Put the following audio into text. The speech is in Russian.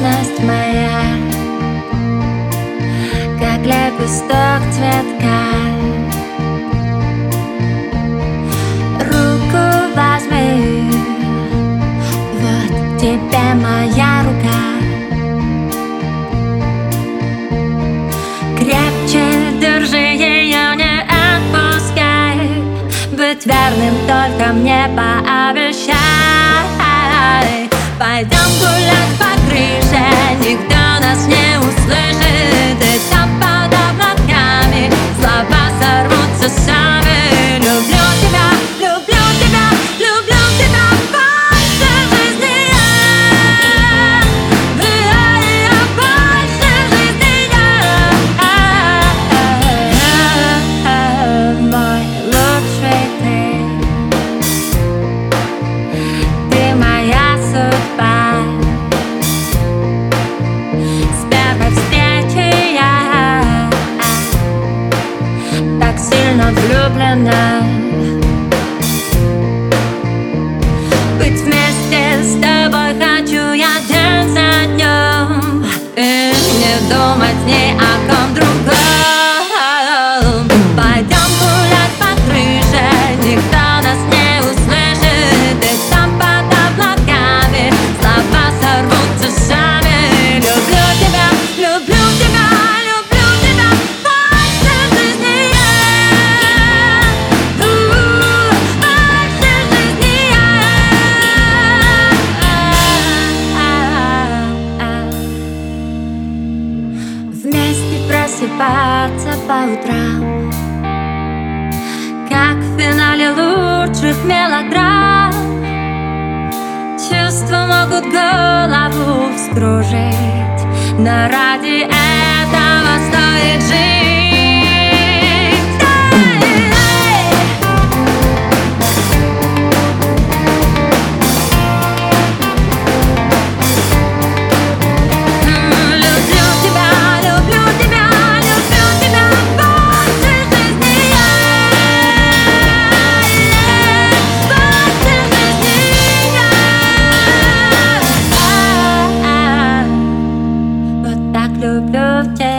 вечность моя. Как лепесток цветка. Руку возьми. Вот тебе моя рука. Крепче держи ее, не отпускай. Быть верным только мне пообещай. Пойдем гулять. Влюблена. Быть вместе с тобой хочу я день за днем И не думать ни о ком другом просыпаться по утрам. Как в финале лучших мелодрам. Чувства могут голову вскружить Но ради этого love, love, love.